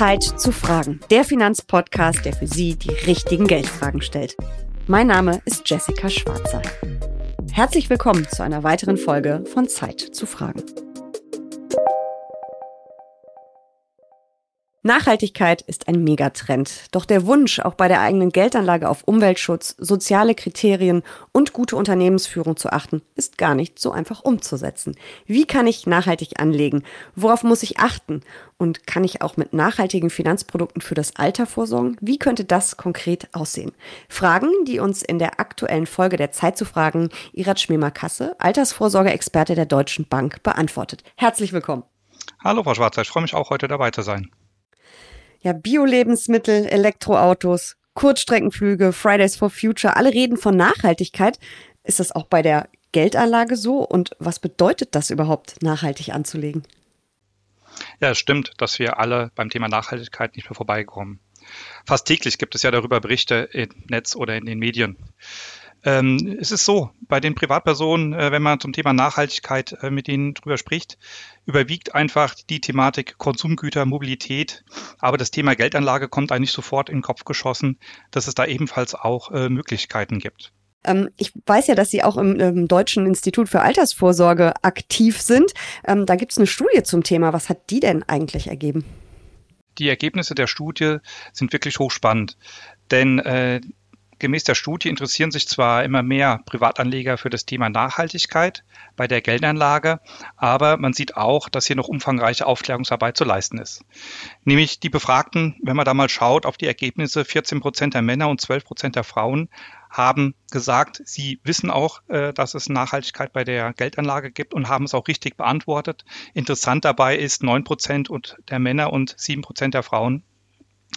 Zeit zu fragen. Der Finanzpodcast, der für Sie die richtigen Geldfragen stellt. Mein Name ist Jessica Schwarzer. Herzlich willkommen zu einer weiteren Folge von Zeit zu fragen. Nachhaltigkeit ist ein Megatrend. Doch der Wunsch, auch bei der eigenen Geldanlage auf Umweltschutz, soziale Kriterien und gute Unternehmensführung zu achten, ist gar nicht so einfach umzusetzen. Wie kann ich nachhaltig anlegen? Worauf muss ich achten? Und kann ich auch mit nachhaltigen Finanzprodukten für das Alter vorsorgen? Wie könnte das konkret aussehen? Fragen, die uns in der aktuellen Folge der Zeit zu fragen, Irat Schmemer-Kasse, Altersvorsorgeexperte der Deutschen Bank, beantwortet. Herzlich willkommen. Hallo, Frau Schwarzer, ich freue mich auch, heute dabei zu sein ja, Bio-Lebensmittel, Elektroautos, Kurzstreckenflüge, Fridays for Future, alle reden von Nachhaltigkeit. Ist das auch bei der Geldanlage so? Und was bedeutet das überhaupt, nachhaltig anzulegen? Ja, es stimmt, dass wir alle beim Thema Nachhaltigkeit nicht mehr vorbeikommen. Fast täglich gibt es ja darüber Berichte im Netz oder in den Medien. Ähm, es ist so, bei den Privatpersonen, äh, wenn man zum Thema Nachhaltigkeit äh, mit ihnen drüber spricht, überwiegt einfach die Thematik Konsumgüter, Mobilität. Aber das Thema Geldanlage kommt eigentlich sofort in den Kopf geschossen, dass es da ebenfalls auch äh, Möglichkeiten gibt. Ähm, ich weiß ja, dass Sie auch im, im, Deutschen Institut für Altersvorsorge aktiv sind. Ähm, da gibt es eine Studie zum Thema. Was hat die denn eigentlich ergeben? Die Ergebnisse der Studie sind wirklich hochspannend. Denn äh, Gemäß der Studie interessieren sich zwar immer mehr Privatanleger für das Thema Nachhaltigkeit bei der Geldanlage, aber man sieht auch, dass hier noch umfangreiche Aufklärungsarbeit zu leisten ist. Nämlich die Befragten, wenn man da mal schaut auf die Ergebnisse, 14 Prozent der Männer und 12 Prozent der Frauen haben gesagt, sie wissen auch, äh, dass es Nachhaltigkeit bei der Geldanlage gibt und haben es auch richtig beantwortet. Interessant dabei ist, 9 Prozent der Männer und 7 Prozent der Frauen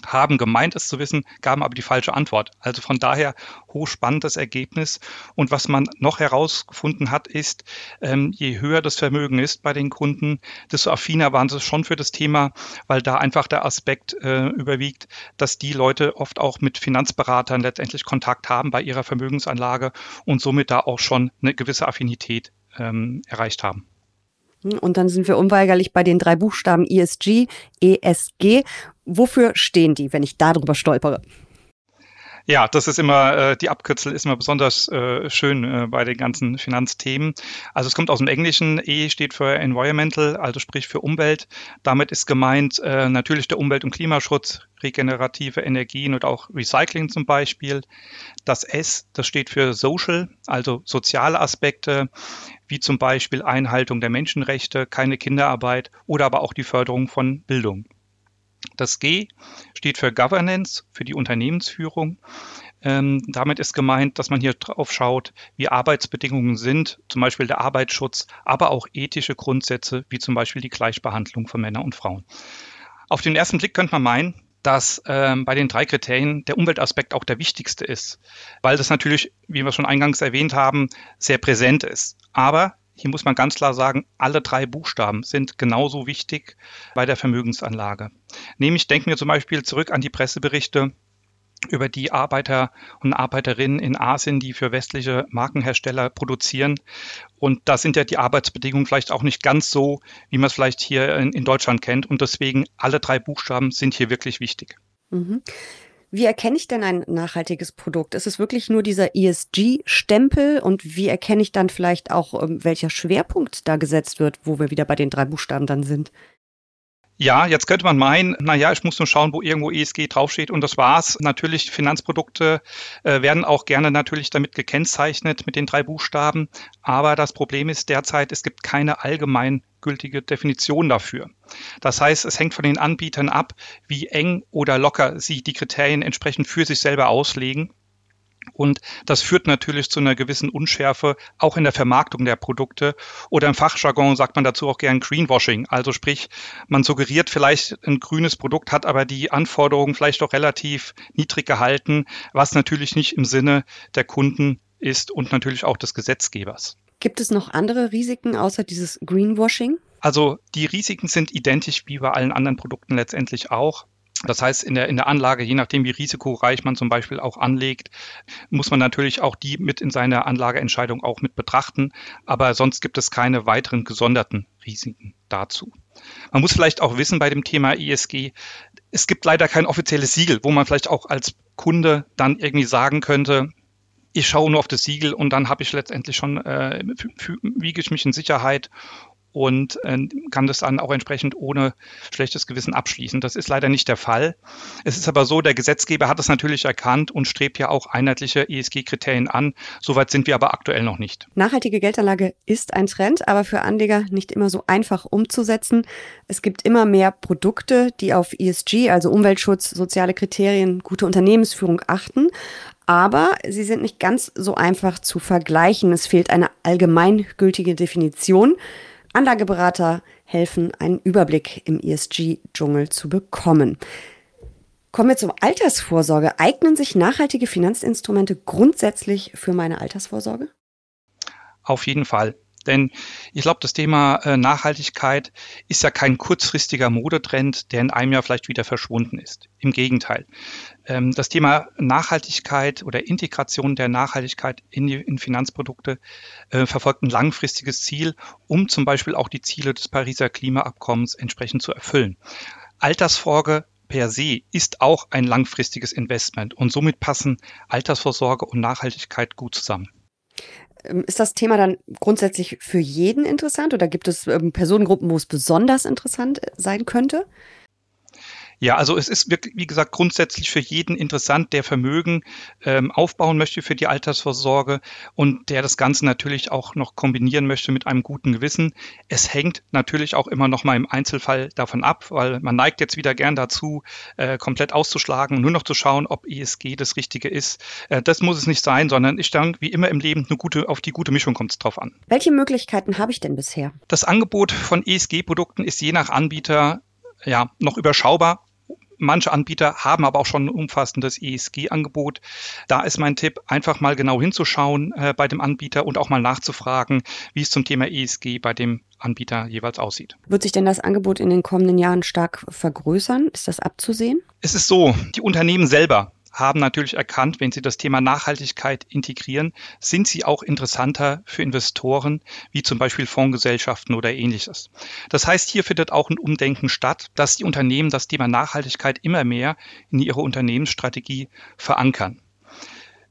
haben gemeint, es zu wissen, gaben aber die falsche Antwort. Also von daher hochspannendes Ergebnis. Und was man noch herausgefunden hat, ist, ähm, je höher das Vermögen ist bei den Kunden, desto affiner waren sie schon für das Thema, weil da einfach der Aspekt äh, überwiegt, dass die Leute oft auch mit Finanzberatern letztendlich Kontakt haben bei ihrer Vermögensanlage und somit da auch schon eine gewisse Affinität ähm, erreicht haben. Und dann sind wir unweigerlich bei den drei Buchstaben ESG, ESG. Wofür stehen die, wenn ich darüber stolpere? Ja, das ist immer, äh, die Abkürzel ist immer besonders äh, schön äh, bei den ganzen Finanzthemen. Also es kommt aus dem Englischen, E steht für Environmental, also sprich für Umwelt. Damit ist gemeint äh, natürlich der Umwelt- und Klimaschutz, regenerative Energien und auch Recycling zum Beispiel. Das S, das steht für Social, also soziale Aspekte, wie zum Beispiel Einhaltung der Menschenrechte, keine Kinderarbeit oder aber auch die Förderung von Bildung. Das G steht für Governance, für die Unternehmensführung. Ähm, damit ist gemeint, dass man hier drauf schaut, wie Arbeitsbedingungen sind, zum Beispiel der Arbeitsschutz, aber auch ethische Grundsätze, wie zum Beispiel die Gleichbehandlung von Männern und Frauen. Auf den ersten Blick könnte man meinen, dass ähm, bei den drei Kriterien der Umweltaspekt auch der wichtigste ist, weil das natürlich, wie wir schon eingangs erwähnt haben, sehr präsent ist. Aber hier muss man ganz klar sagen, alle drei Buchstaben sind genauso wichtig bei der Vermögensanlage. Nämlich denken wir zum Beispiel zurück an die Presseberichte über die Arbeiter und Arbeiterinnen in Asien, die für westliche Markenhersteller produzieren. Und da sind ja die Arbeitsbedingungen vielleicht auch nicht ganz so, wie man es vielleicht hier in, Deutschland kennt. Und deswegen alle drei Buchstaben sind hier wirklich wichtig. Mhm. Wie erkenne ich denn ein nachhaltiges Produkt? Ist es wirklich nur dieser ESG-Stempel und wie erkenne ich dann vielleicht auch, ähm, welcher Schwerpunkt da gesetzt wird, wo wir wieder bei den drei Buchstaben dann sind? Ja, jetzt könnte man meinen, naja, ich muss nur schauen, wo irgendwo ESG draufsteht und das war's. Natürlich, Finanzprodukte äh, werden auch gerne natürlich damit gekennzeichnet mit den drei Buchstaben. Aber das Problem ist derzeit, es gibt keine allgemein gültige Definition dafür. Das heißt, es hängt von den Anbietern ab, wie eng oder locker sie die Kriterien entsprechend für sich selber auslegen. Und das führt natürlich zu einer gewissen Unschärfe, auch in der Vermarktung der Produkte. Oder im Fachjargon sagt man dazu auch gern Greenwashing. Also sprich, man suggeriert vielleicht ein grünes Produkt, hat aber die Anforderungen vielleicht auch relativ niedrig gehalten, was natürlich nicht im Sinne der Kunden ist und natürlich auch des Gesetzgebers. Gibt es noch andere Risiken außer dieses Greenwashing? Also die Risiken sind identisch wie bei allen anderen Produkten letztendlich auch. Das heißt, in der, in der Anlage, je nachdem, wie risikoreich man zum Beispiel auch anlegt, muss man natürlich auch die mit in seiner Anlageentscheidung auch mit betrachten. Aber sonst gibt es keine weiteren gesonderten Risiken dazu. Man muss vielleicht auch wissen bei dem Thema ESG, es gibt leider kein offizielles Siegel, wo man vielleicht auch als Kunde dann irgendwie sagen könnte, ich schaue nur auf das Siegel und dann habe ich letztendlich schon, äh, wiege ich mich in Sicherheit und äh, kann das dann auch entsprechend ohne schlechtes Gewissen abschließen. Das ist leider nicht der Fall. Es ist aber so, der Gesetzgeber hat es natürlich erkannt und strebt ja auch einheitliche ESG-Kriterien an. Soweit sind wir aber aktuell noch nicht. Nachhaltige Geldanlage ist ein Trend, aber für Anleger nicht immer so einfach umzusetzen. Es gibt immer mehr Produkte, die auf ESG, also Umweltschutz, soziale Kriterien, gute Unternehmensführung achten. Aber sie sind nicht ganz so einfach zu vergleichen. Es fehlt eine allgemeingültige Definition. Anlageberater helfen, einen Überblick im ESG-Dschungel zu bekommen. Kommen wir zur Altersvorsorge. Eignen sich nachhaltige Finanzinstrumente grundsätzlich für meine Altersvorsorge? Auf jeden Fall. Denn ich glaube, das Thema äh, Nachhaltigkeit ist ja kein kurzfristiger Modetrend, der in einem Jahr vielleicht wieder verschwunden ist. Im Gegenteil. Ähm, das Thema Nachhaltigkeit oder Integration der Nachhaltigkeit in, die, in Finanzprodukte äh, verfolgt ein langfristiges Ziel, um zum Beispiel auch die Ziele des Pariser Klimaabkommens entsprechend zu erfüllen. Altersvorsorge per se ist auch ein langfristiges Investment und somit passen Altersvorsorge und Nachhaltigkeit gut zusammen. Ähm, ist das Thema dann grundsätzlich für jeden interessant oder gibt es ähm, Personengruppen, wo es besonders interessant sein könnte? Ja, also es ist wirklich, wie gesagt, grundsätzlich für jeden interessant, der Vermögen ähm, aufbauen möchte für die Altersvorsorge und der das Ganze natürlich auch noch kombinieren möchte mit einem guten Gewissen. Es hängt natürlich auch immer noch mal im Einzelfall davon ab, weil man neigt jetzt wieder gern dazu, äh, komplett auszuschlagen und nur noch zu schauen, ob ESG das Richtige ist. Äh, das muss es nicht sein, sondern ich denke, wie immer im Leben, eine gute, auf die gute Mischung kommt es drauf an. Welche Möglichkeiten habe ich denn bisher? Das Angebot von ESG-Produkten ist je nach Anbieter ja, noch überschaubar. Manche Anbieter haben aber auch schon ein umfassendes ESG-Angebot. Da ist mein Tipp, einfach mal genau hinzuschauen äh, bei dem Anbieter und auch mal nachzufragen, wie es zum Thema ESG bei dem Anbieter jeweils aussieht. Wird sich denn das Angebot in den kommenden Jahren stark vergrößern? Ist das abzusehen? Es ist so, die Unternehmen selber haben natürlich erkannt, wenn sie das Thema Nachhaltigkeit integrieren, sind sie auch interessanter für Investoren, wie zum Beispiel Fondsgesellschaften oder ähnliches. Das heißt, hier findet auch ein Umdenken statt, dass die Unternehmen das Thema Nachhaltigkeit immer mehr in ihre Unternehmensstrategie verankern.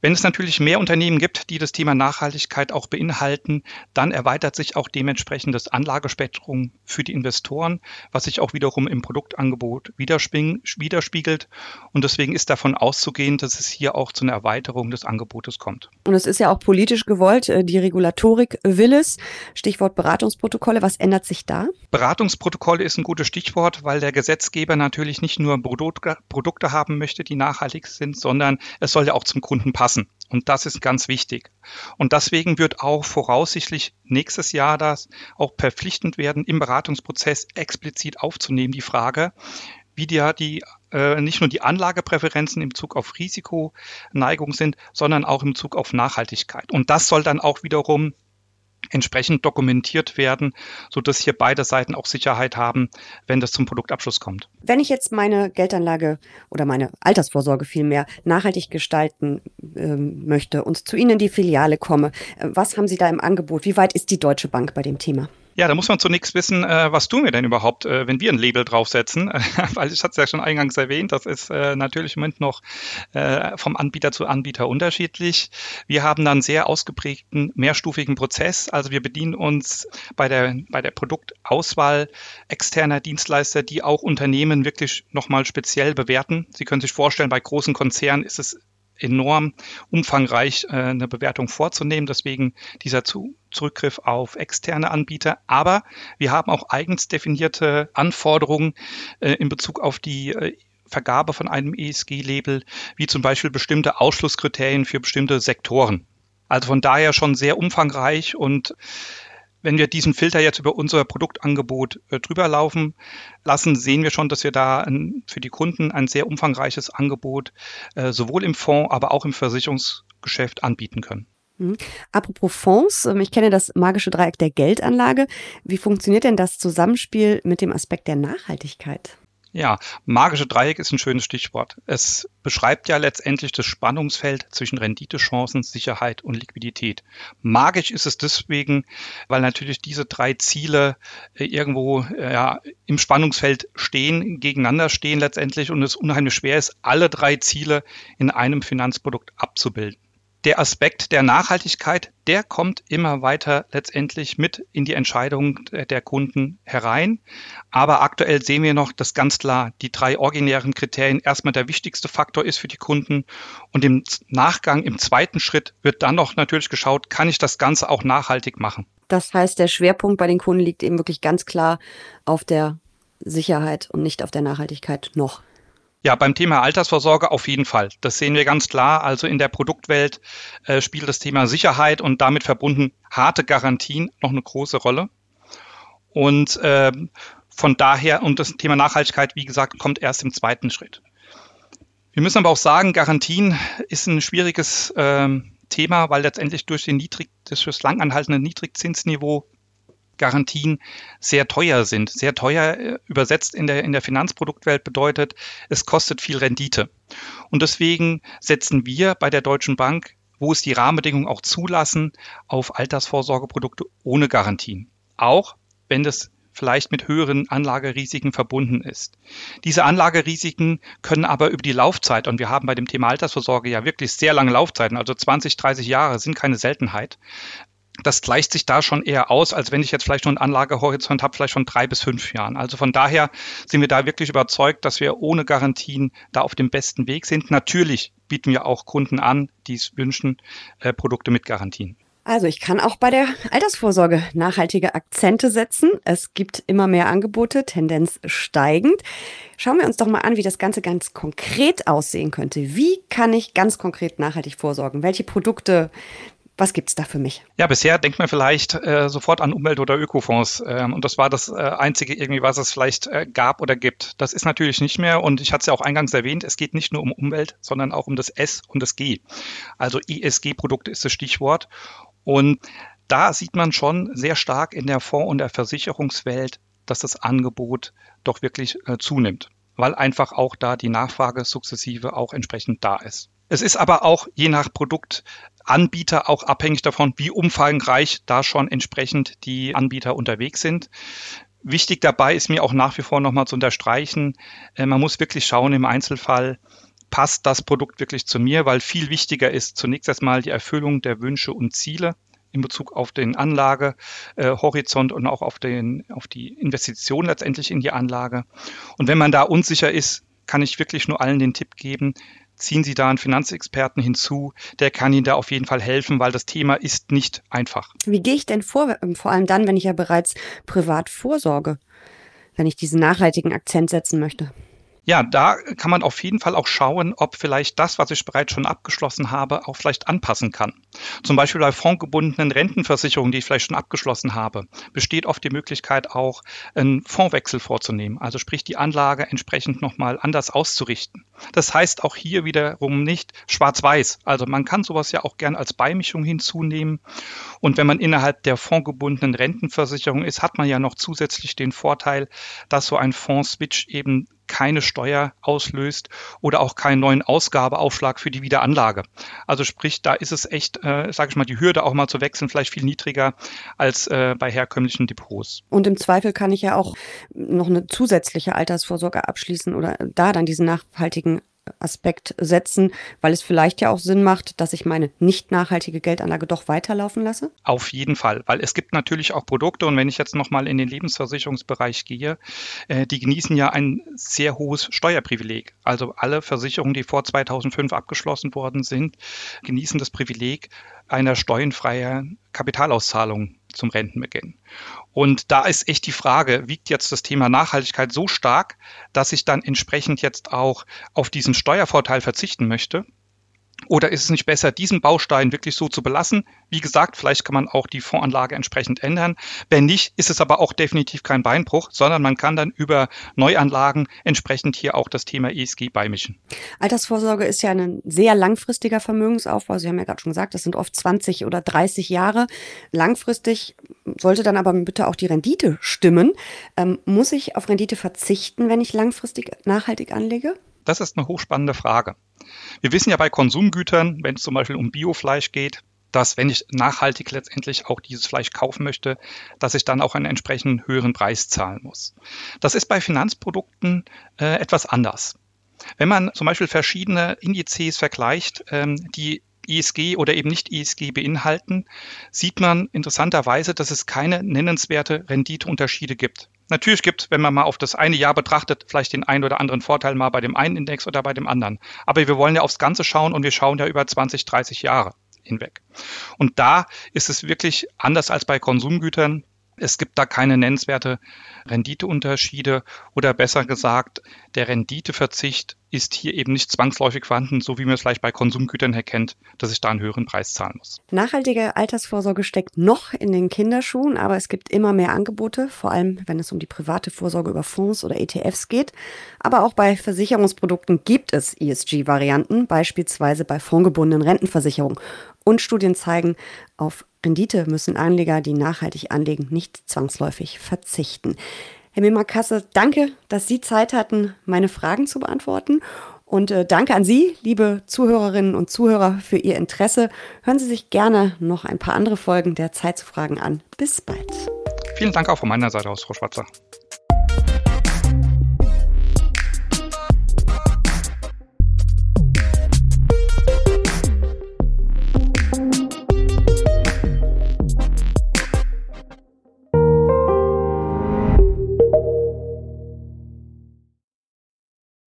Wenn es natürlich mehr Unternehmen gibt, die das Thema Nachhaltigkeit auch beinhalten, dann erweitert sich auch dementsprechend das Anlagespektrum für die Investoren, was sich auch wiederum im Produktangebot widerspiegelt. Und deswegen ist davon auszugehen, dass es hier auch zu einer Erweiterung des Angebotes kommt. Und es ist ja auch politisch gewollt. Äh, die Regulatorik will es. Stichwort Beratungsprotokolle. Was ändert sich da? Beratungsprotokolle ist ein gutes Stichwort, weil der Gesetzgeber natürlich nicht nur Produkte haben möchte, die nachhaltig sind, sondern es soll ja auch zum Kunden passen passen. Und das ist ganz wichtig. Und deswegen wird auch voraussichtlich nächstes Jahr das auch verpflichtend werden, im Beratungsprozess explizit aufzunehmen, die Frage, wie die, die äh, nicht nur die Anlagepräferenzen im Zug auf Risikoneigung sind, sondern auch im Zug auf Nachhaltigkeit. Und das soll dann auch wiederum entsprechend dokumentiert werden, so dass hier beide Seiten auch Sicherheit haben, wenn das zum Produktabschluss kommt. Wenn ich jetzt meine Geldanlage oder meine Altersvorsorge vielmehr nachhaltig gestalten äh, möchte und zu Ihnen in die Filiale komme, äh, was haben Sie da im Angebot? Wie weit ist die Deutsche Bank bei dem Thema? Ja, da muss man zunächst wissen, äh, was tun wir denn überhaupt, äh, wenn wir ein Label draufsetzen? Weil ich hatte es ja schon eingangs erwähnt, das ist äh, natürlich im Moment noch äh, vom Anbieter zu Anbieter unterschiedlich. Wir haben dann sehr ausgeprägten mehrstufigen Prozess. Also wir bedienen uns bei der, bei der Produktauswahl externer Dienstleister, die auch Unternehmen wirklich nochmal speziell bewerten. Sie können sich vorstellen, bei großen Konzernen ist es enorm umfangreich äh, eine Bewertung vorzunehmen. Deswegen dieser zu Zurückgriff auf externe Anbieter. Aber wir haben auch eigens definierte Anforderungen äh, in Bezug auf die äh, Vergabe von einem ESG-Label, wie zum Beispiel bestimmte Ausschlusskriterien für bestimmte Sektoren. Also von daher schon sehr umfangreich und wenn wir diesen Filter jetzt über unser Produktangebot äh, drüber laufen lassen, sehen wir schon, dass wir da ein, für die Kunden ein sehr umfangreiches Angebot äh, sowohl im Fonds, aber auch im Versicherungsgeschäft anbieten können. Mhm. Apropos Fonds, ähm, ich kenne das magische Dreieck der Geldanlage. Wie funktioniert denn das Zusammenspiel mit dem Aspekt der Nachhaltigkeit? Ja, magische Dreieck ist ein schönes Stichwort. Es beschreibt ja letztendlich das Spannungsfeld zwischen Renditechancen, Sicherheit und Liquidität. Magisch ist es deswegen, weil natürlich diese drei Ziele äh, irgendwo äh, ja, im Spannungsfeld stehen, gegeneinander stehen letztendlich und es unheimlich schwer ist, alle drei Ziele in einem Finanzprodukt abzubilden der Aspekt der Nachhaltigkeit, der kommt immer weiter letztendlich mit in die Entscheidung der Kunden herein. Aber aktuell sehen wir noch, dass ganz klar die drei originären Kriterien erstmal der wichtigste Faktor ist für die Kunden. Und im Nachgang, im zweiten Schritt wird dann noch natürlich geschaut, kann ich das Ganze auch nachhaltig machen. Das heißt, der Schwerpunkt bei den Kunden liegt eben wirklich ganz klar auf der Sicherheit und nicht auf der Nachhaltigkeit noch. Ja, beim Thema Altersvorsorge auf jeden Fall. Das sehen wir ganz klar. Also in der Produktwelt äh, spielt das Thema Sicherheit und damit verbunden harte Garantien noch eine große Rolle. Und äh, von daher, und das Thema Nachhaltigkeit, wie gesagt, kommt erst im zweiten Schritt. Wir müssen aber auch sagen, Garantien ist ein schwieriges äh, Thema, weil letztendlich durch den niedrig, das langanhaltende Niedrigzinsniveau Garantien sehr teuer sind. Sehr teuer äh, übersetzt in der, in der Finanzproduktwelt bedeutet, es kostet viel Rendite. Und deswegen setzen wir bei der Deutschen Bank, wo es die Rahmenbedingungen auch zulassen, auf Altersvorsorgeprodukte ohne Garantien. Auch wenn das vielleicht mit höheren Anlagerisiken verbunden ist. Diese Anlagerisiken können aber über die Laufzeit, und wir haben bei dem Thema Altersvorsorge ja wirklich sehr lange Laufzeiten, also 20, 30 Jahre sind keine Seltenheit, das gleicht sich da schon eher aus, als wenn ich jetzt vielleicht nur einen Anlagehorizont habe, vielleicht von drei bis fünf Jahren. Also von daher sind wir da wirklich überzeugt, dass wir ohne Garantien da auf dem besten Weg sind. Natürlich bieten wir auch Kunden an, die es wünschen, äh, Produkte mit Garantien. Also ich kann auch bei der Altersvorsorge nachhaltige Akzente setzen. Es gibt immer mehr Angebote, Tendenz steigend. Schauen wir uns doch mal an, wie das Ganze ganz konkret aussehen könnte. Wie kann ich ganz konkret nachhaltig vorsorgen? Welche Produkte was gibt's da für mich? Ja, bisher denkt man vielleicht äh, sofort an Umwelt- oder Ökofonds. Ähm, und das war das äh, Einzige irgendwie, was es vielleicht äh, gab oder gibt. Das ist natürlich nicht mehr. Und ich hatte es ja auch eingangs erwähnt, es geht nicht nur um Umwelt, sondern auch um das S und das G. Also ESG-Produkte ist das Stichwort. Und da sieht man schon sehr stark in der Fonds- und der Versicherungswelt, dass das Angebot doch wirklich äh, zunimmt, weil einfach auch da die Nachfrage sukzessive auch entsprechend da ist. Es ist aber auch je nach Produktanbieter auch abhängig davon, wie umfangreich da schon entsprechend die Anbieter unterwegs sind. Wichtig dabei ist mir auch nach wie vor nochmal zu unterstreichen, äh, man muss wirklich schauen im Einzelfall, passt das Produkt wirklich zu mir, weil viel wichtiger ist zunächst erstmal die Erfüllung der Wünsche und Ziele in Bezug auf den Anlagehorizont äh, und auch auf, den, auf die Investition letztendlich in die Anlage. Und wenn man da unsicher ist, kann ich wirklich nur allen den Tipp geben, ziehen Sie da einen Finanzexperten hinzu, der kann Ihnen da auf jeden Fall helfen, weil das Thema ist nicht einfach. Wie gehe ich denn vor, vor allem dann, wenn ich ja bereits privat vorsorge, wenn ich diesen nachhaltigen Akzent setzen möchte? Ja, da kann man auf jeden Fall auch schauen, ob vielleicht das, was ich bereits schon abgeschlossen habe, auch vielleicht anpassen kann. Zum Beispiel bei fondgebundenen Rentenversicherungen, die ich vielleicht schon abgeschlossen habe, besteht oft die Möglichkeit auch, einen Fondswechsel vorzunehmen. Also sprich, die Anlage entsprechend nochmal anders auszurichten. Das heißt auch hier wiederum nicht schwarz-weiß. Also man kann sowas ja auch gern als Beimischung hinzunehmen. Und wenn man innerhalb der fondgebundenen Rentenversicherung ist, hat man ja noch zusätzlich den Vorteil, dass so ein Fondsswitch eben keine Steuer auslöst oder auch keinen neuen Ausgabeaufschlag für die Wiederanlage. Also sprich, da ist es echt, äh, sage ich mal, die Hürde auch mal zu wechseln vielleicht viel niedriger als äh, bei herkömmlichen Depots. Und im Zweifel kann ich ja auch noch eine zusätzliche Altersvorsorge abschließen oder da dann diesen nachhaltigen Aspekt setzen, weil es vielleicht ja auch Sinn macht, dass ich meine nicht nachhaltige Geldanlage doch weiterlaufen lasse? Auf jeden Fall, weil es gibt natürlich auch Produkte und wenn ich jetzt nochmal in den Lebensversicherungsbereich gehe, äh, die genießen ja ein sehr hohes Steuerprivileg. Also alle Versicherungen, die vor 2005 abgeschlossen worden sind, genießen das Privileg einer steuerfreien Kapitalauszahlung zum Rentenbeginn. Und da ist echt die Frage, wiegt jetzt das Thema Nachhaltigkeit so stark, dass ich dann entsprechend jetzt auch auf diesen Steuervorteil verzichten möchte? Oder ist es nicht besser, diesen Baustein wirklich so zu belassen? Wie gesagt, vielleicht kann man auch die Fondsanlage entsprechend ändern. Wenn nicht, ist es aber auch definitiv kein Beinbruch, sondern man kann dann über Neuanlagen entsprechend hier auch das Thema ESG beimischen. Altersvorsorge ist ja ein sehr langfristiger Vermögensaufbau. Sie haben ja gerade schon gesagt, das sind oft 20 oder 30 Jahre. Langfristig sollte dann aber bitte auch die Rendite stimmen. Ähm, muss ich auf Rendite verzichten, wenn ich langfristig nachhaltig anlege? Das ist eine hochspannende Frage. Wir wissen ja bei Konsumgütern, wenn es zum Beispiel um Biofleisch geht, dass wenn ich nachhaltig letztendlich auch dieses Fleisch kaufen möchte, dass ich dann auch einen entsprechenden höheren Preis zahlen muss. Das ist bei Finanzprodukten äh, etwas anders. Wenn man zum Beispiel verschiedene Indizes vergleicht, ähm, die ESG oder eben nicht ESG beinhalten, sieht man interessanterweise, dass es keine nennenswerte Renditeunterschiede gibt. Natürlich gibt, wenn man mal auf das eine Jahr betrachtet, vielleicht den einen oder anderen Vorteil mal bei dem einen Index oder bei dem anderen. Aber wir wollen ja aufs Ganze schauen und wir schauen ja über 20, 30 Jahre hinweg. Und da ist es wirklich anders als bei Konsumgütern. Es gibt da keine nennenswerte Renditeunterschiede oder besser gesagt, der Renditeverzicht ist hier eben nicht zwangsläufig vorhanden, so wie man es vielleicht bei Konsumgütern erkennt, dass ich da einen höheren Preis zahlen muss. Nachhaltige Altersvorsorge steckt noch in den Kinderschuhen, aber es gibt immer mehr Angebote, vor allem wenn es um die private Vorsorge über Fonds oder ETFs geht. Aber auch bei Versicherungsprodukten gibt es ESG-Varianten, beispielsweise bei fondgebundenen Rentenversicherungen. Und Studien zeigen, auf Rendite müssen Anleger, die nachhaltig anlegen, nicht zwangsläufig verzichten. Herr Mimakasse, danke, dass Sie Zeit hatten, meine Fragen zu beantworten. Und äh, danke an Sie, liebe Zuhörerinnen und Zuhörer, für Ihr Interesse. Hören Sie sich gerne noch ein paar andere Folgen der Zeit zu Fragen an. Bis bald. Vielen Dank auch von meiner Seite aus, Frau Schwarzer.